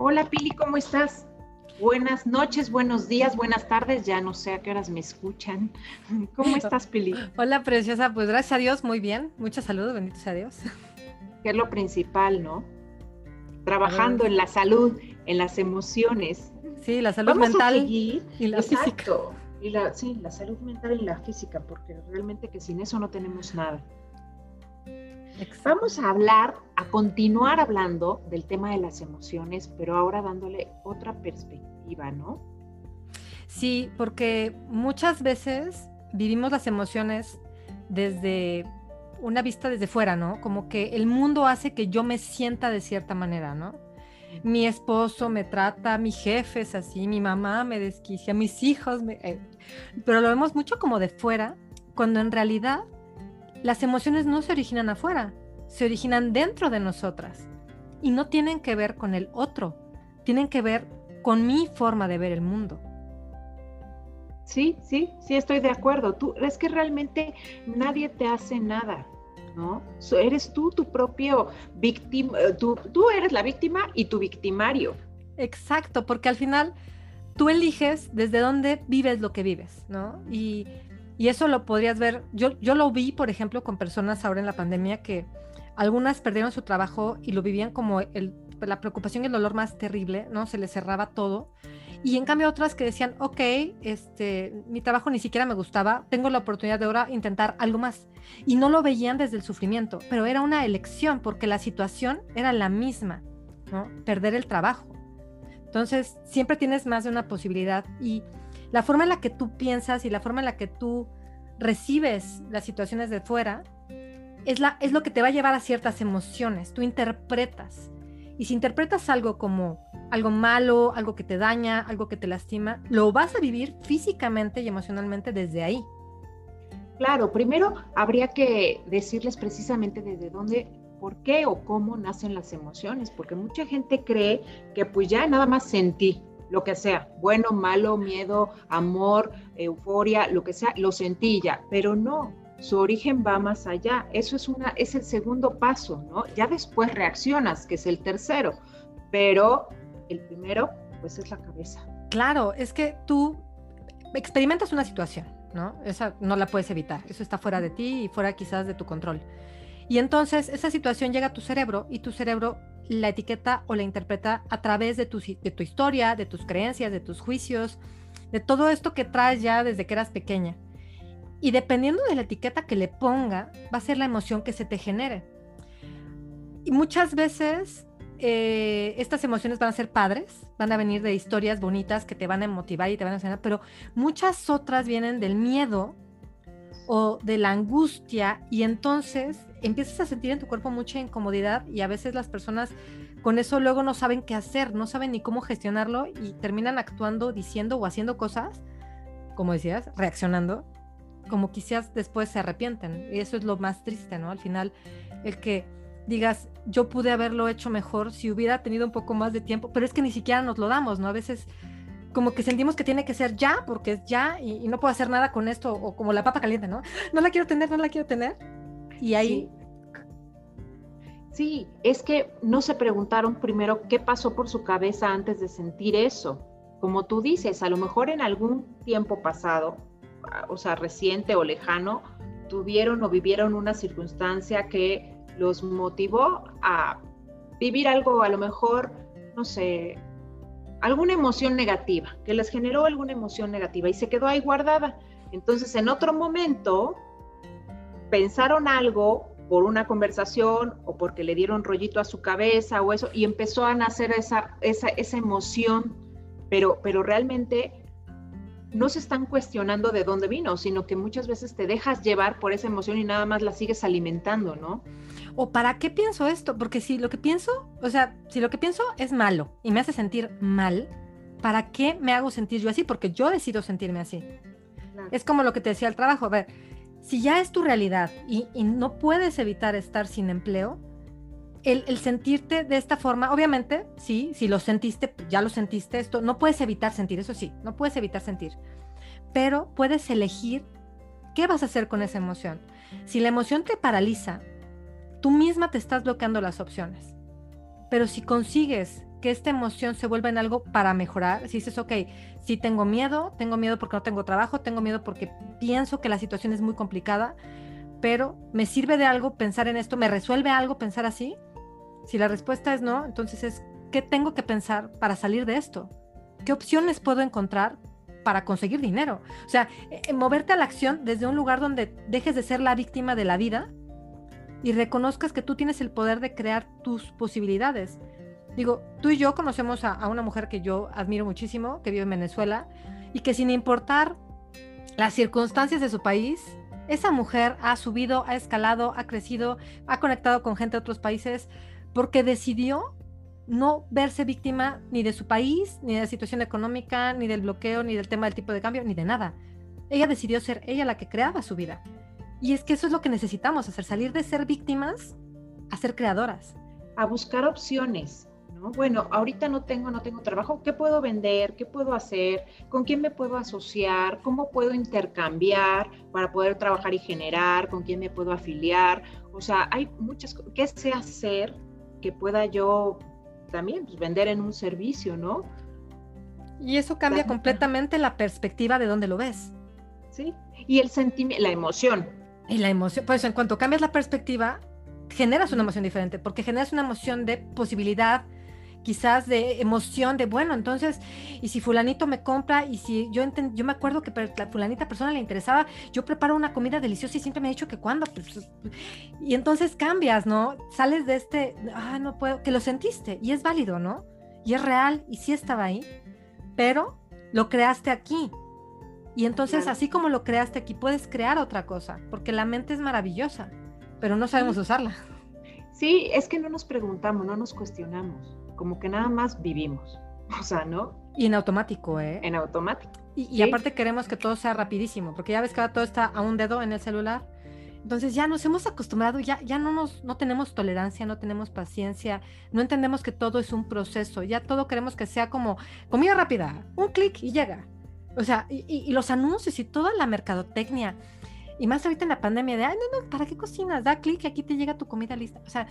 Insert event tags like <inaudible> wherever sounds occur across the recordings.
Hola Pili, ¿cómo estás? Buenas noches, buenos días, buenas tardes, ya no sé a qué horas me escuchan. <laughs> ¿Cómo <laughs> estás, Pili? Hola, preciosa, pues gracias a Dios, muy bien. Mucha salud, bendito sea Dios. <laughs> Que es lo principal, ¿no? Trabajando en la salud, en las emociones. Sí, la salud mental y la física. Y la, sí, la salud mental y la física, porque realmente que sin eso no tenemos nada. Vamos a hablar, a continuar hablando del tema de las emociones, pero ahora dándole otra perspectiva, ¿no? Sí, porque muchas veces vivimos las emociones desde una vista desde fuera, ¿no? Como que el mundo hace que yo me sienta de cierta manera, ¿no? Mi esposo me trata, mi jefe es así, mi mamá me desquicia, mis hijos, me... Eh, pero lo vemos mucho como de fuera, cuando en realidad las emociones no se originan afuera, se originan dentro de nosotras y no tienen que ver con el otro, tienen que ver con mi forma de ver el mundo. Sí, sí, sí, estoy de acuerdo. Tú, es que realmente nadie te hace nada, ¿no? eres tú tu propio víctima, eh, tú, tú eres la víctima y tu victimario. Exacto, porque al final tú eliges desde dónde vives lo que vives, ¿no? Y y eso lo podrías ver, yo, yo lo vi, por ejemplo, con personas ahora en la pandemia que algunas perdieron su trabajo y lo vivían como la preocupación y el dolor más terrible, ¿no? Se les cerraba todo. Y en cambio otras que decían, ok, este, mi trabajo ni siquiera me gustaba, tengo la oportunidad de ahora intentar algo más. Y no lo veían desde el sufrimiento, pero era una elección porque la situación era la misma, ¿no? Perder el trabajo. Entonces, siempre tienes más de una posibilidad y la forma en la que tú piensas y la forma en la que tú recibes las situaciones de fuera es, la, es lo que te va a llevar a ciertas emociones. Tú interpretas. Y si interpretas algo como algo malo, algo que te daña, algo que te lastima, lo vas a vivir físicamente y emocionalmente desde ahí. Claro, primero habría que decirles precisamente desde dónde, por qué o cómo nacen las emociones, porque mucha gente cree que pues ya nada más sentí, lo que sea, bueno, malo, miedo, amor, euforia, lo que sea, lo sentí ya, pero no, su origen va más allá. Eso es una es el segundo paso, ¿no? Ya después reaccionas, que es el tercero, pero el primero pues es la cabeza. Claro, es que tú experimentas una situación, ¿no? Esa no la puedes evitar, eso está fuera de ti y fuera quizás de tu control. Y entonces esa situación llega a tu cerebro y tu cerebro la etiqueta o la interpreta a través de tu, de tu historia, de tus creencias, de tus juicios, de todo esto que traes ya desde que eras pequeña. Y dependiendo de la etiqueta que le ponga, va a ser la emoción que se te genere. Y muchas veces eh, estas emociones van a ser padres, van a venir de historias bonitas que te van a motivar y te van a enseñar, pero muchas otras vienen del miedo o de la angustia y entonces empiezas a sentir en tu cuerpo mucha incomodidad y a veces las personas con eso luego no saben qué hacer, no saben ni cómo gestionarlo y terminan actuando, diciendo o haciendo cosas, como decías, reaccionando, como quizás después se arrepienten. Y eso es lo más triste, ¿no? Al final, el que digas, yo pude haberlo hecho mejor si hubiera tenido un poco más de tiempo, pero es que ni siquiera nos lo damos, ¿no? A veces como que sentimos que tiene que ser ya, porque es ya y, no puedo hacer nada con esto, o como la papa caliente, ¿no? No la quiero tener, no la quiero tener. Y ahí... Sí. es que no se preguntaron primero qué pasó por su cabeza antes de sentir eso. Como tú dices, a lo mejor en algún tiempo pasado, o sea, reciente o lejano, tuvieron o vivieron una circunstancia que los motivó a vivir algo, a lo mejor, no sé, alguna emoción negativa, que les generó alguna emoción negativa y se quedó ahí guardada. Entonces, en otro momento, pensaron algo por una conversación o porque le dieron rollito a su cabeza o eso, y empezó a nacer esa, esa, esa emoción, pero, pero realmente no se están cuestionando de dónde vino, sino que muchas veces te dejas llevar por esa emoción y nada más la sigues alimentando, ¿no? ¿O para qué pienso esto? Porque si lo que pienso, o sea, si lo que pienso es malo y me hace sentir mal, ¿para qué me hago sentir yo así? Porque yo decido sentirme así. Es como lo que te decía el trabajo. A ver, si ya es tu realidad y, no puedes evitar estar sin empleo, el, sentirte de esta forma, obviamente, sí, si lo sentiste, ya lo sentiste, esto, no puedes evitar sentir, eso sí, no puedes evitar sentir, pero puedes elegir qué vas a hacer con esa emoción. Si la emoción te paraliza, tú misma te estás bloqueando las opciones. Pero si consigues que esta emoción se vuelva en algo para mejorar. Si dices, ok, si tengo miedo, tengo miedo porque no tengo trabajo, tengo miedo porque pienso que la situación es muy complicada, pero ¿me sirve de algo pensar en esto? ¿Me resuelve algo pensar así? Si la respuesta es no, entonces es, ¿qué tengo que pensar para salir de esto? ¿Qué opciones puedo encontrar para conseguir dinero? O sea, eh, moverte a la acción desde un lugar donde dejes de ser la víctima de la vida y reconozcas que tú tienes el poder de crear tus posibilidades. Digo, tú y yo conocemos a, una mujer que yo admiro muchísimo, que vive en Venezuela, y que sin importar las circunstancias de su país, esa mujer ha subido, ha escalado, ha crecido, ha conectado con gente de otros países, porque decidió no verse víctima ni de su país, ni de la situación económica, ni del bloqueo, ni del tema del tipo de cambio, ni de nada. Ella decidió ser ella la que creaba su vida. Y es que eso es lo que necesitamos hacer, salir de ser víctimas a ser creadoras. A buscar opciones. ¿no? Bueno, ahorita no tengo, no tengo trabajo, ¿qué puedo vender? ¿Qué puedo hacer? ¿Con quién me puedo asociar? ¿Cómo puedo intercambiar para poder trabajar y generar? ¿Con quién me puedo afiliar? O sea, hay muchas cosas. ¿Qué sé hacer que pueda yo también pues, vender en un servicio, ¿no? Y eso cambia completamente la perspectiva de dónde lo ves. Sí, y el sentimiento, la emoción, y la emoción, pues en cuanto cambias la perspectiva, generas una emoción diferente, porque generas una emoción de posibilidad, quizás de emoción de, bueno, entonces, y si fulanito me compra, y si yo yo me acuerdo que la fulanita persona le interesaba, yo preparo una comida deliciosa y siempre me ha dicho que cuando, pues, y entonces cambias, ¿no? Sales de este, ah, no puedo, que lo sentiste, y es válido, ¿no? Y es real, y sí estaba ahí, pero lo creaste aquí, y entonces, así como lo creaste aquí, puedes crear otra cosa, porque la mente es maravillosa, pero no sabemos usarla. Sí, es que no nos preguntamos, no nos cuestionamos, como que nada más vivimos, <laughs> o sea, ¿no? Y en automático, ¿eh? En automático. Y, aparte queremos que todo sea rapidísimo, porque ya ves que ahora todo está a un dedo en el celular. Entonces ya nos hemos acostumbrado, ya, ya no, nos, no tenemos tolerancia, no tenemos paciencia, no entendemos que todo es un proceso, ya todo queremos que sea como comida rápida, un clic y llega. O sea, y, los anuncios y toda la mercadotecnia. Y más ahorita en la pandemia de, ay, no, no, ¿para qué cocinas? Da clic y aquí te llega tu comida lista. O sea,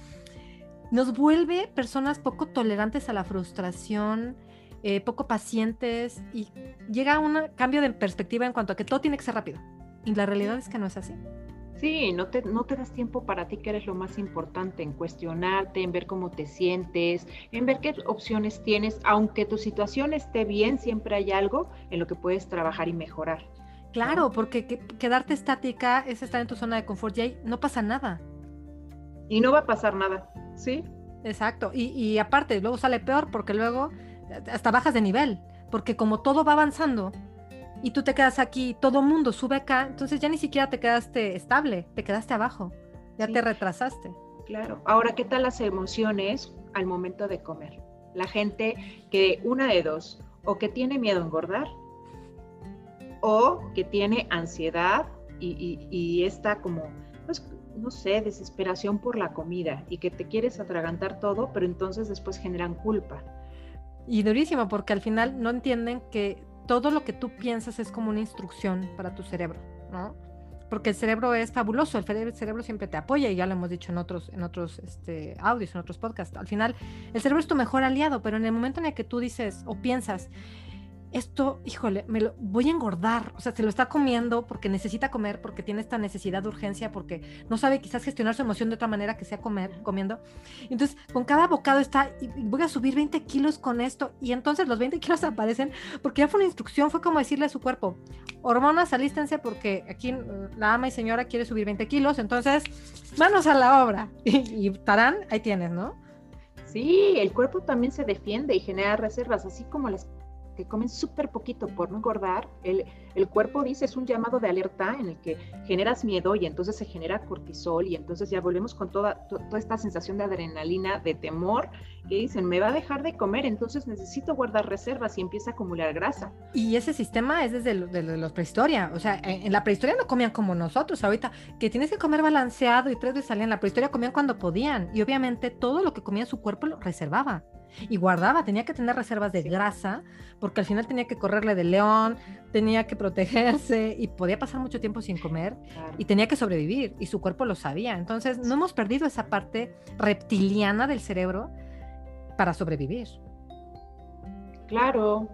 nos vuelve personas poco tolerantes a la frustración, eh, poco pacientes y llega un cambio de perspectiva en cuanto a que todo tiene que ser rápido. Y la realidad es que no es así. Sí, no te, no te das tiempo para ti, que eres lo más importante, en cuestionarte, en ver cómo te sientes, en ver qué opciones tienes. Aunque tu situación esté bien, siempre hay algo en lo que puedes trabajar y mejorar. Claro, porque quedarte estática es estar en tu zona de confort y ahí no pasa nada. Y no va a pasar nada, ¿sí? Exacto. Y, y aparte, luego sale peor porque luego hasta bajas de nivel, porque como todo va avanzando, y tú te quedas aquí, todo mundo sube acá, entonces ya ni siquiera te quedaste estable, te quedaste abajo, ya te retrasaste. Claro. Ahora, ¿qué tal las emociones al momento de comer? La gente que una de dos, o que tiene miedo a engordar, o que tiene ansiedad y, y, está como, no sé, desesperación por la comida y que te quieres atragantar todo, pero entonces después generan culpa. Y durísimo, porque al final no entienden que todo lo que tú piensas es como una instrucción para tu cerebro, ¿no? Porque el cerebro es fabuloso, el cerebro siempre te apoya y ya lo hemos dicho en otros, en otros este, audios, en otros podcasts. Al final, el cerebro es tu mejor aliado, pero en el momento en el que tú dices o piensas, esto, híjole, me lo voy a engordar, o sea, se lo está comiendo porque necesita comer, porque tiene esta necesidad de urgencia, porque no sabe quizás gestionar su emoción de otra manera que sea comer, comiendo. Entonces, con cada bocado está, voy a subir 20 kilos con esto, y entonces los 20 kilos aparecen porque ya fue una instrucción, fue como decirle a su cuerpo, hormonas, alístense porque aquí la ama y señora quiere subir 20 kilos, entonces, manos a la obra. Y, <laughs> y tarán, ahí tienes, ¿no? Sí, el cuerpo también se defiende y genera reservas, así como las que comen súper poquito por no engordar, el, el, cuerpo dice es un llamado de alerta en el que generas miedo y entonces se genera cortisol y entonces ya volvemos con toda, toda esta sensación de adrenalina, de temor, que dicen, me va a dejar de comer, entonces necesito guardar reservas y empieza a acumular grasa. Y ese sistema es desde lo, de, la prehistoria, o sea, en, la prehistoria no comían como nosotros, ahorita que tienes que comer balanceado y tres veces salían, en la prehistoria comían cuando podían y obviamente todo lo que comía su cuerpo lo reservaba y guardaba, tenía que tener reservas de grasa, porque al final tenía que correrle del león, tenía que protegerse y podía pasar mucho tiempo sin comer y tenía que sobrevivir y su cuerpo lo sabía. Entonces, no hemos perdido esa parte reptiliana del cerebro para sobrevivir. Claro,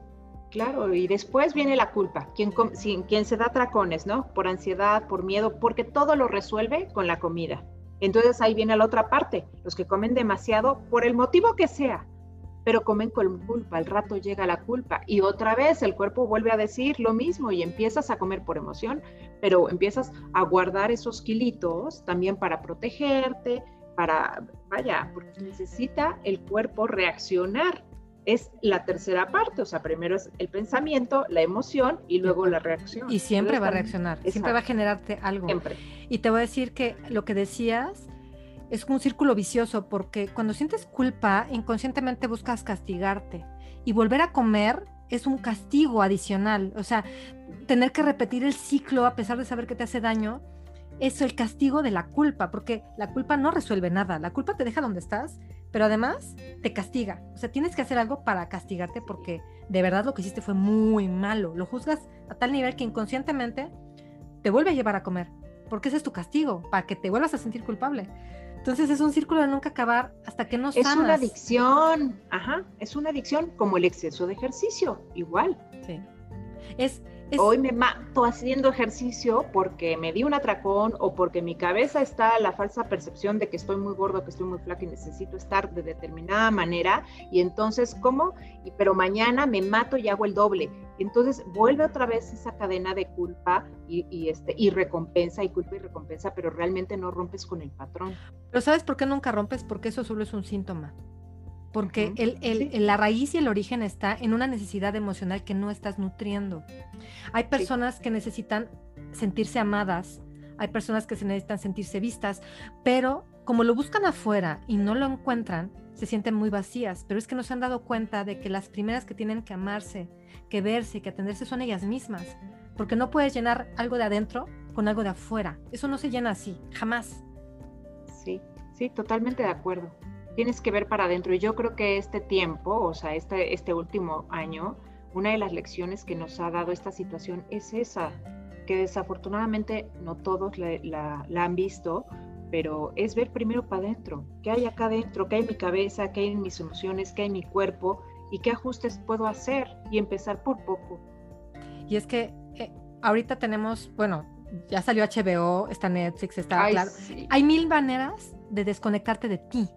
claro. Y después viene la culpa. Quien, quien se da tracones, ¿no? Por ansiedad, por miedo, porque todo lo resuelve con la comida. Entonces ahí viene la otra parte. Los que comen demasiado, por el motivo que sea, pero comen con culpa, al rato llega la culpa y otra vez el cuerpo vuelve a decir lo mismo y empiezas a comer por emoción, pero empiezas a guardar esos kilitos también para protegerte, para, vaya, porque necesita el cuerpo reaccionar. Es la tercera parte, o sea, primero es el pensamiento, la emoción y luego la reacción. Y siempre va a reaccionar, siempre va a generarte algo. Siempre. Y te voy a decir que lo que decías es un círculo vicioso porque cuando sientes culpa, inconscientemente buscas castigarte y volver a comer es un castigo adicional. O sea, tener que repetir el ciclo a pesar de saber que te hace daño, es el castigo de la culpa, porque la culpa no resuelve nada. La culpa te deja donde estás, pero además te castiga. O sea, tienes que hacer algo para castigarte porque de verdad lo que hiciste fue muy malo. Lo juzgas a tal nivel que inconscientemente te vuelve a llevar a comer, porque ese es tu castigo, para que te vuelvas a sentir culpable. Entonces es un círculo de nunca acabar hasta que no sanas. Es una adicción, ajá, es una adicción como el exceso de ejercicio, igual. Sí. Es, Hoy me mato haciendo ejercicio porque me di un atracón o porque mi cabeza está la falsa percepción de que estoy muy gordo, que estoy muy flaco y necesito estar de determinada manera. Y entonces, ¿cómo? Y, pero mañana me mato y hago el doble. Entonces vuelve otra vez esa cadena de culpa y, este, y recompensa y culpa y recompensa, pero realmente no rompes con el patrón. Pero ¿sabes por qué nunca rompes? Porque eso solo es un síntoma porque el, la raíz y el origen está en una necesidad emocional que no estás nutriendo. Hay personas que necesitan sentirse amadas, hay personas que se necesitan sentirse vistas, pero como lo buscan afuera y no lo encuentran, se sienten muy vacías, pero es que no se han dado cuenta de que las primeras que tienen que amarse, que verse, que atenderse son ellas mismas, porque no puedes llenar algo de adentro con algo de afuera. Eso no se llena así, jamás. Sí, sí, totalmente de acuerdo tienes que ver para adentro. Y yo creo que este tiempo, o sea, este, este último año, una de las lecciones que nos ha dado esta situación es esa, que desafortunadamente no todos la, han visto, pero es ver primero para adentro, qué hay acá adentro, qué hay en mi cabeza, qué hay en mis emociones, qué hay en mi cuerpo y qué ajustes puedo hacer y empezar por poco. Y es que eh, ahorita tenemos, bueno, ya salió HBO, está Netflix, está claro. Hay mil maneras de desconectarte de ti,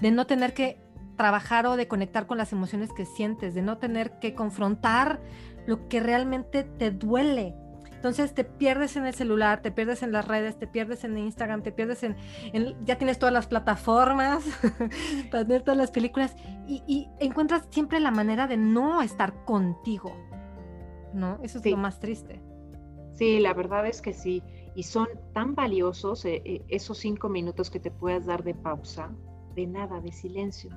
de no tener que trabajar o de conectar con las emociones que sientes, de no tener que confrontar lo que realmente te duele. Entonces te pierdes en el celular, te pierdes en las redes, te pierdes en Instagram, te pierdes en, ya tienes todas las plataformas <laughs> para ver todas las películas y, encuentras siempre la manera de no estar contigo, ¿no? Eso es lo más triste. Sí, la verdad es que sí. Y son tan valiosos eh, eh, esos cinco minutos que te puedas dar de pausa, de nada, de silencio.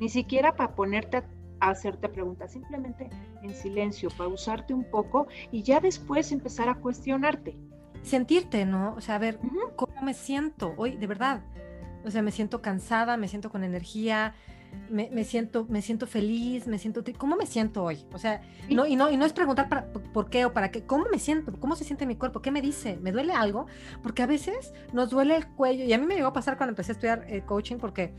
Ni siquiera para ponerte a hacerte preguntas, simplemente en silencio, pausarte un poco y ya después empezar a cuestionarte. Sentirte, ¿no? O sea, a ver, ¿cómo me siento hoy? De verdad. O sea, me siento cansada, me siento con energía, me, siento, me siento feliz, me siento, ¿cómo me siento hoy? O sea, no, y, no, y no es preguntar para, por qué o para qué, ¿cómo me siento? ¿Cómo se siente mi cuerpo? ¿Qué me dice? ¿Me duele algo? Porque a veces nos duele el cuello, y a mí me llegó a pasar cuando empecé a estudiar eh, coaching, porque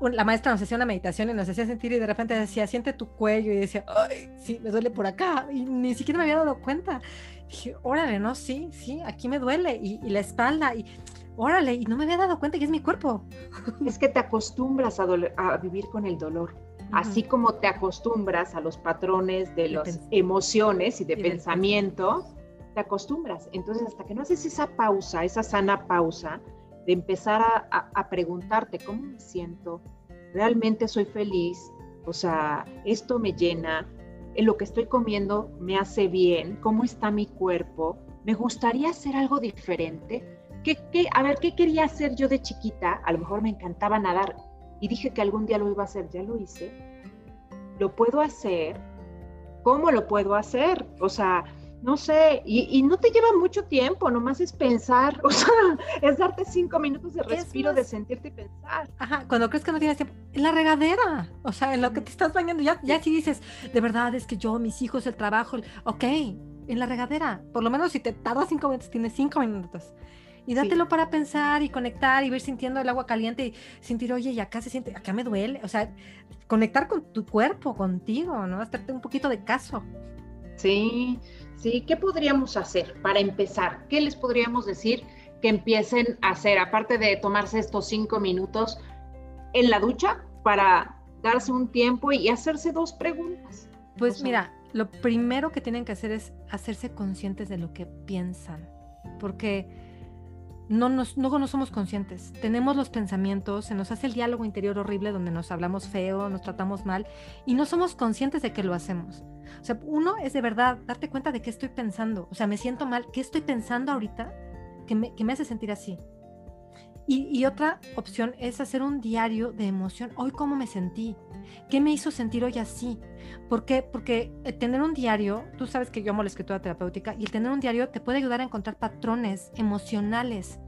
la maestra nos hacía una meditación y nos hacía sentir y de repente decía, siente tu cuello y decía, ay, sí, me duele por acá y ni siquiera me había dado cuenta. dije, órale, no, sí, sí, aquí me duele y, y la espalda y órale, y no me había dado cuenta que es mi cuerpo. Es que te acostumbras a, vivir con el dolor, así como te acostumbras a los patrones de las emociones y de pensamiento, te acostumbras. Entonces, hasta que no haces esa pausa, esa sana pausa, de empezar a, preguntarte cómo me siento, realmente soy feliz, o sea, esto me llena, en lo que estoy comiendo me hace bien, cómo está mi cuerpo, me gustaría hacer algo diferente ¿Qué, a ver, ¿qué quería hacer yo de chiquita? A lo mejor me encantaba nadar. Y dije que algún día lo iba a hacer, ya lo hice. ¿Lo puedo hacer? ¿Cómo lo puedo hacer? O sea, no sé, y, no te lleva mucho tiempo, nomás es pensar, <laughs> o sea, es darte cinco minutos de respiro, de sentirte y pensar. Ajá, cuando crees que no tienes tiempo, en la regadera, o sea, en lo que te estás bañando, ya, ya si dices, de verdad es que yo, mis hijos, el trabajo, ok, en la regadera, por lo menos si te tardas cinco minutos, tienes cinco minutos Y dátelo para pensar y conectar y ver sintiendo el agua caliente y sentir, oye, y acá se siente, acá me duele. O sea, conectar con tu cuerpo, contigo, ¿no? Hacerte un poquito de caso. Sí, sí. ¿Qué podríamos hacer para empezar? ¿Qué les podríamos decir que empiecen a hacer, aparte de tomarse estos cinco minutos en la ducha para darse un tiempo y hacerse dos preguntas? Pues mira, lo primero que tienen que hacer es hacerse conscientes de lo que piensan, porque no, nos, no, somos conscientes. Tenemos los pensamientos, se nos hace el diálogo interior horrible donde nos hablamos feo, nos tratamos mal y no somos conscientes de que lo hacemos. O sea, uno es de verdad darte cuenta de qué estoy pensando. O sea, me siento mal, ¿qué estoy pensando ahorita que me, que me hace sentir así? Y, otra opción es hacer un diario de emoción. Hoy cómo me sentí, qué me hizo sentir hoy así. ¿Por qué? Porque el tener un diario, tú sabes que yo amo la escritura terapéutica, y el tener un diario te puede ayudar a encontrar patrones emocionales.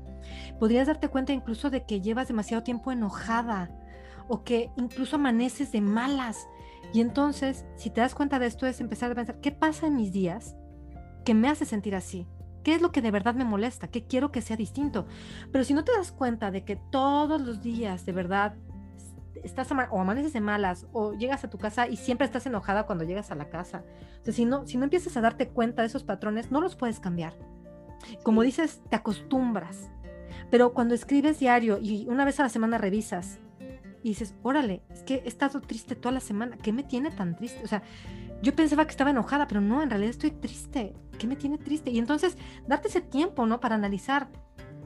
Podrías darte cuenta incluso de que llevas demasiado tiempo enojada o que incluso amaneces de malas. Y entonces, si te das cuenta de esto, es empezar a pensar, ¿qué pasa en mis días que me hace sentir así? ¿Qué es lo que de verdad me molesta? ¿Qué quiero que sea distinto? Pero si no te das cuenta de que todos los días de verdad estás o amaneces de malas o llegas a tu casa y siempre estás enojada cuando llegas a la casa. O sea, si no, si no empiezas a darte cuenta de esos patrones, no los puedes cambiar. Como dices, te acostumbras. Pero cuando escribes diario y una vez a la semana revisas y dices, órale, es que he estado triste toda la semana, ¿qué me tiene tan triste? O sea, yo pensaba que estaba enojada, pero no, en realidad estoy triste. ¿Qué me tiene triste? Y entonces, darte ese tiempo, ¿no? Para analizar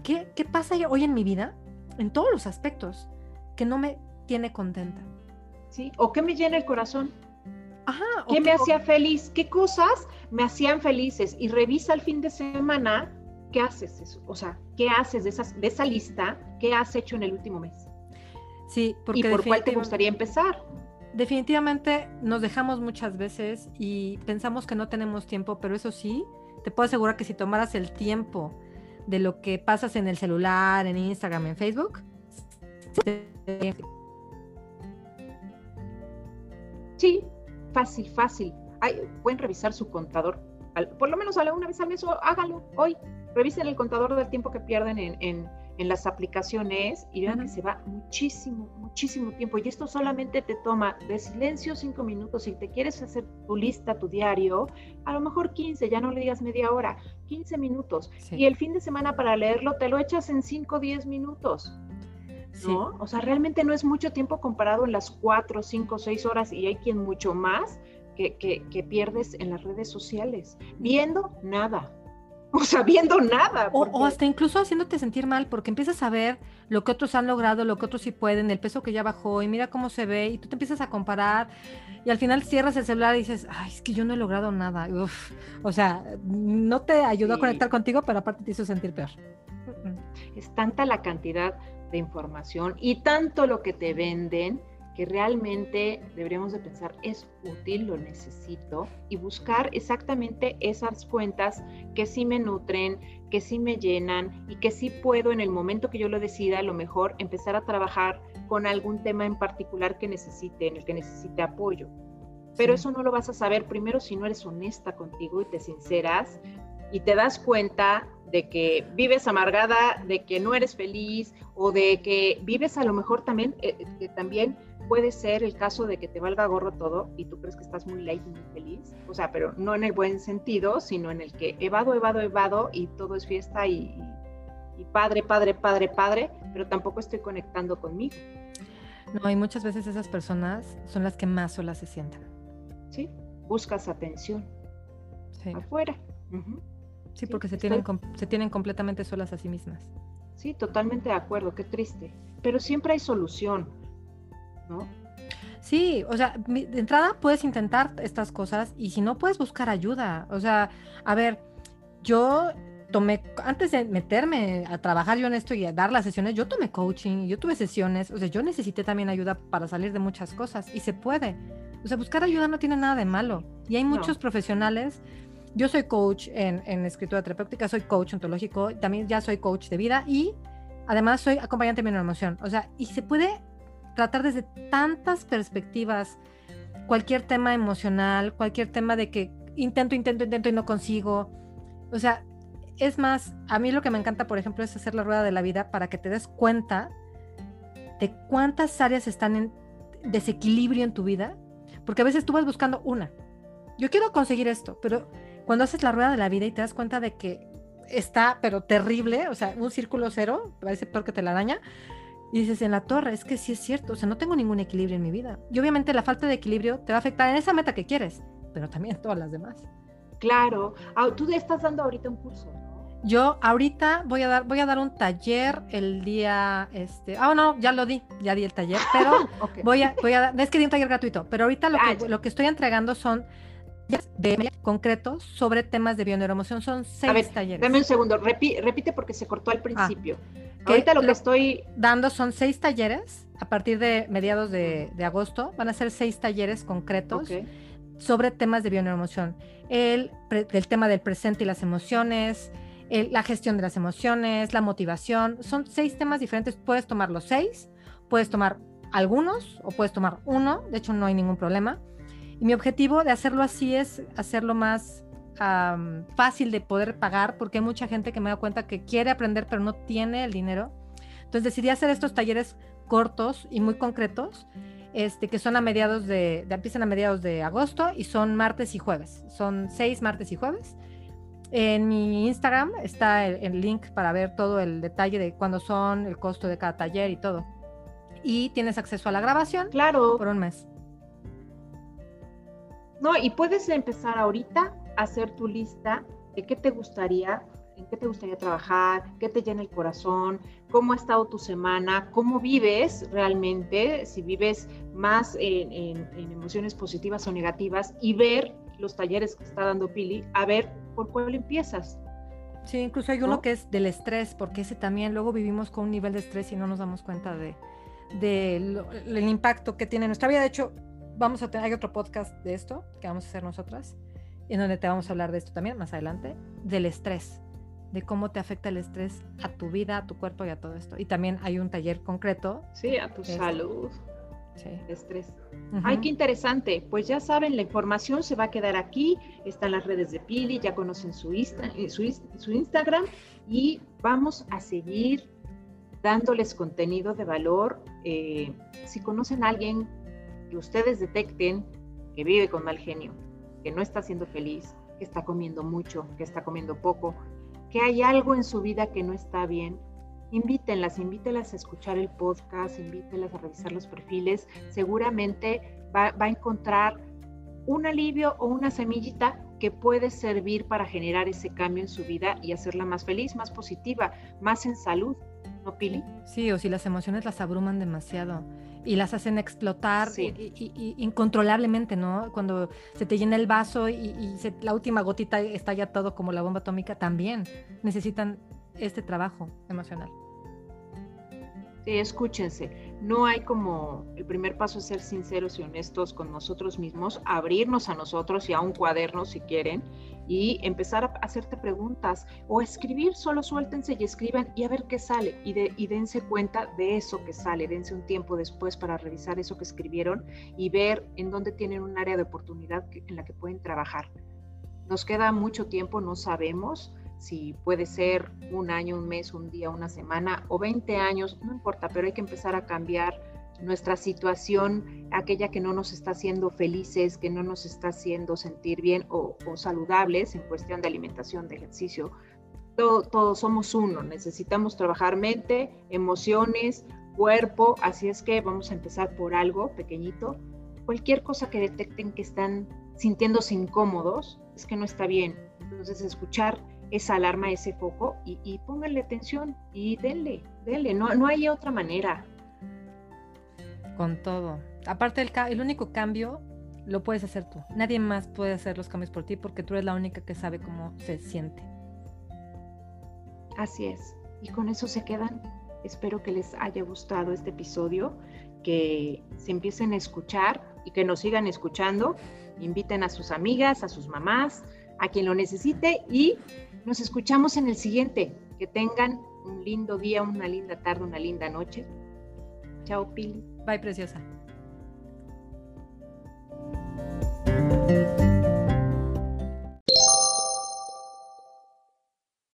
qué, qué pasa hoy en mi vida, en todos los aspectos, que no me tiene contenta. Sí, o qué me llena el corazón. Ajá. ¿Qué me hacía feliz? ¿Qué cosas me hacían felices? Y revisa el fin de semana qué haces eso. O sea, ¿qué haces de, esas, de esa lista? ¿Qué has hecho en el último mes? Sí, porque. ¿Y por cuál te gustaría empezar? Definitivamente nos dejamos muchas veces y pensamos que no tenemos tiempo, pero eso sí, te puedo asegurar que si tomaras el tiempo de lo que pasas en el celular, en Instagram, en Facebook, sí, fácil, fácil. pueden revisar su contador, por lo menos una vez al mes, hágalo hoy. Revisen el contador del tiempo que pierden en en las aplicaciones y vean que se va muchísimo, muchísimo tiempo. Y esto solamente te toma de silencio cinco minutos. Si te quieres hacer tu lista, tu diario, a lo mejor 15, ya no le digas media hora, 15 minutos. Y el fin de semana para leerlo te lo echas en 5 o 10 minutos. ¿no? O sea, realmente no es mucho tiempo comparado en las 4, 5, 6 horas y hay quien mucho más que, que, que pierdes en las redes sociales. Viendo nada o sabiendo nada. O, hasta incluso haciéndote sentir mal porque empiezas a ver lo que otros han logrado, lo que otros sí pueden, el peso que ya bajó y mira cómo se ve y tú te empiezas a comparar y al final cierras el celular y dices, ay, es que yo no he logrado nada. O sea, no te ayudó a conectar contigo, pero aparte te hizo sentir peor. Es tanta la cantidad de información y tanto lo que te venden que realmente deberíamos de pensar es útil, lo necesito y buscar exactamente esas cuentas que sí me nutren, que sí me llenan y que sí puedo en el momento que yo lo decida a lo mejor empezar a trabajar con algún tema en particular que necesite, en el que necesite apoyo. Pero eso no lo vas a saber primero si no eres honesta contigo y te sinceras y te das cuenta de que vives amargada, de que no eres feliz o de que vives a lo mejor también, eh, eh, también puede ser el caso de que te valga gorro todo y tú crees que estás muy light y muy feliz, o sea, pero no en el buen sentido, sino en el que evado, evado, evado y todo es fiesta y, y padre, padre, padre, padre, pero tampoco estoy conectando conmigo. No, y muchas veces esas personas son las que más solas se sienten. Sí, buscas atención sí. afuera. Sí, porque se, tienen, se tienen completamente solas a sí mismas. Sí, totalmente de acuerdo, qué triste. Pero siempre hay solución ¿no? Sí, o sea, de entrada puedes intentar estas cosas y si no puedes buscar ayuda. O sea, a ver, yo tomé, antes de meterme a trabajar yo en esto y a dar las sesiones, yo tomé coaching, yo tuve sesiones, o sea, yo necesité también ayuda para salir de muchas cosas y se puede. O sea, buscar ayuda no tiene nada de malo. Y hay muchos profesionales. Yo soy coach en, en escritura terapéutica, soy coach ontológico, también ya soy coach de vida y además soy acompañante de mi emoción. O sea, y se puede tratar desde tantas perspectivas cualquier tema emocional, cualquier tema de que intento, intento, intento y no consigo. O sea, es más, a mí lo que me encanta, por ejemplo, es hacer la rueda de la vida para que te des cuenta de cuántas áreas están en desequilibrio en tu vida, porque a veces tú vas buscando una. Yo quiero conseguir esto, pero cuando haces la rueda de la vida y te das cuenta de que está, pero terrible, o sea, un círculo cero, parece peor que te la daña, y dices, en la torre, es que sí es cierto, o sea, no tengo ningún equilibrio en mi vida. Y obviamente la falta de equilibrio te va a afectar en esa meta que quieres, pero también en todas las demás. Claro, tú estás dando ahorita un curso. Yo ahorita voy a dar, voy a dar un taller el día, este, ah, no, ya lo di, ya di el taller, <laughs> pero voy a, voy a dar, es que di un taller gratuito, pero ahorita lo, que, ah, lo que estoy entregando son de concretos sobre temas de bioneuroemoción. Son seis talleres. Dame un segundo, repite porque se cortó al ah, principio. Ahorita lo, que estoy dando son seis talleres a partir de mediados de, agosto. Van a ser seis talleres concretos sobre temas de bioneuroemoción. El, el tema del presente y las emociones, la gestión de las emociones, la motivación. Son seis temas diferentes. Puedes tomar los seis, puedes tomar algunos o puedes tomar uno. De hecho, no hay ningún problema. Y mi objetivo de hacerlo así es hacerlo más fácil de poder pagar, porque hay mucha gente que me da cuenta que quiere aprender pero no tiene el dinero. Entonces decidí hacer estos talleres cortos y muy concretos, este, que son a mediados de, empiezan a mediados de agosto y son martes y jueves. Son seis martes y jueves. En mi Instagram está el, el link para ver todo el detalle de cuándo son, el costo de cada taller y todo. Y tienes acceso a la grabación claro. por un mes. No, y puedes empezar ahorita a hacer tu lista de qué te gustaría, en qué te gustaría trabajar, qué te llena el corazón, cómo ha estado tu semana, cómo vives realmente, si vives más en, emociones positivas o negativas, y ver los talleres que está dando Pili, a ver por cuál empiezas. Sí, incluso hay uno que es del estrés, porque ese también luego vivimos con un nivel de estrés y no nos damos cuenta de, del impacto que tiene nuestra vida. De hecho, vamos a tener, hay otro podcast de esto que vamos a hacer nosotras, en donde te vamos a hablar de esto también más adelante, del estrés, de cómo te afecta el estrés a tu vida, a tu cuerpo y a todo esto. Y también hay un taller concreto. Sí, a tu salud. Sí. Estrés. Ay, qué interesante. Pues ya saben, la información se va a quedar aquí. Están las redes de Pili, ya conocen su, eh, su Instagram y vamos a seguir dándoles contenido de valor. Eh, si conocen a alguien que ustedes detecten que vive con mal genio, que no está siendo feliz, que está comiendo mucho, que está comiendo poco, que hay algo en su vida que no está bien, invítenlas, invítenlas a escuchar el podcast, invítenlas a revisar los perfiles. Seguramente va, va a encontrar un alivio o una semillita que puede servir para generar ese cambio en su vida y hacerla más feliz, más positiva, más en salud. ¿No, Pili? Sí, o si las emociones las abruman demasiado y las hacen explotar incontrolablemente, ¿no? Cuando se te llena el vaso y, la última gotita está ya todo como la bomba atómica, también necesitan este trabajo emocional. Sí, escúchense. No hay como, el primer paso es ser sinceros y honestos con nosotros mismos, abrirnos a nosotros y a un cuaderno si quieren y empezar a hacerte preguntas o escribir, solo suéltense y escriban y a ver qué sale y, de, y dense cuenta de eso que sale, dense un tiempo después para revisar eso que escribieron y ver en dónde tienen un área de oportunidad en la que pueden trabajar. Nos queda mucho tiempo, no sabemos si puede ser un año, un mes, un día, una semana o 20 años, no importa, pero hay que empezar a cambiar nuestra situación, aquella que no nos está haciendo felices, que no nos está haciendo sentir bien o, saludables en cuestión de alimentación, de ejercicio. todos somos uno, necesitamos trabajar mente, emociones, cuerpo, así es que vamos a empezar por algo pequeñito. Cualquier cosa que detecten que están sintiéndose incómodos, es que no está bien. Entonces escuchar esa alarma, ese foco y, y pónganle atención y denle, denle, no, no hay otra manera. Con todo. Aparte, el, el único cambio lo puedes hacer tú. Nadie más puede hacer los cambios por ti porque tú eres la única que sabe cómo se siente. Así es. Y con eso se quedan. Espero que les haya gustado este episodio, que se empiecen a escuchar y que nos sigan escuchando. Inviten a sus amigas, a sus mamás, a quien lo necesite y nos escuchamos en el siguiente. Que tengan un lindo día, una linda tarde, una linda noche. Chao, Pili. Bye, preciosa.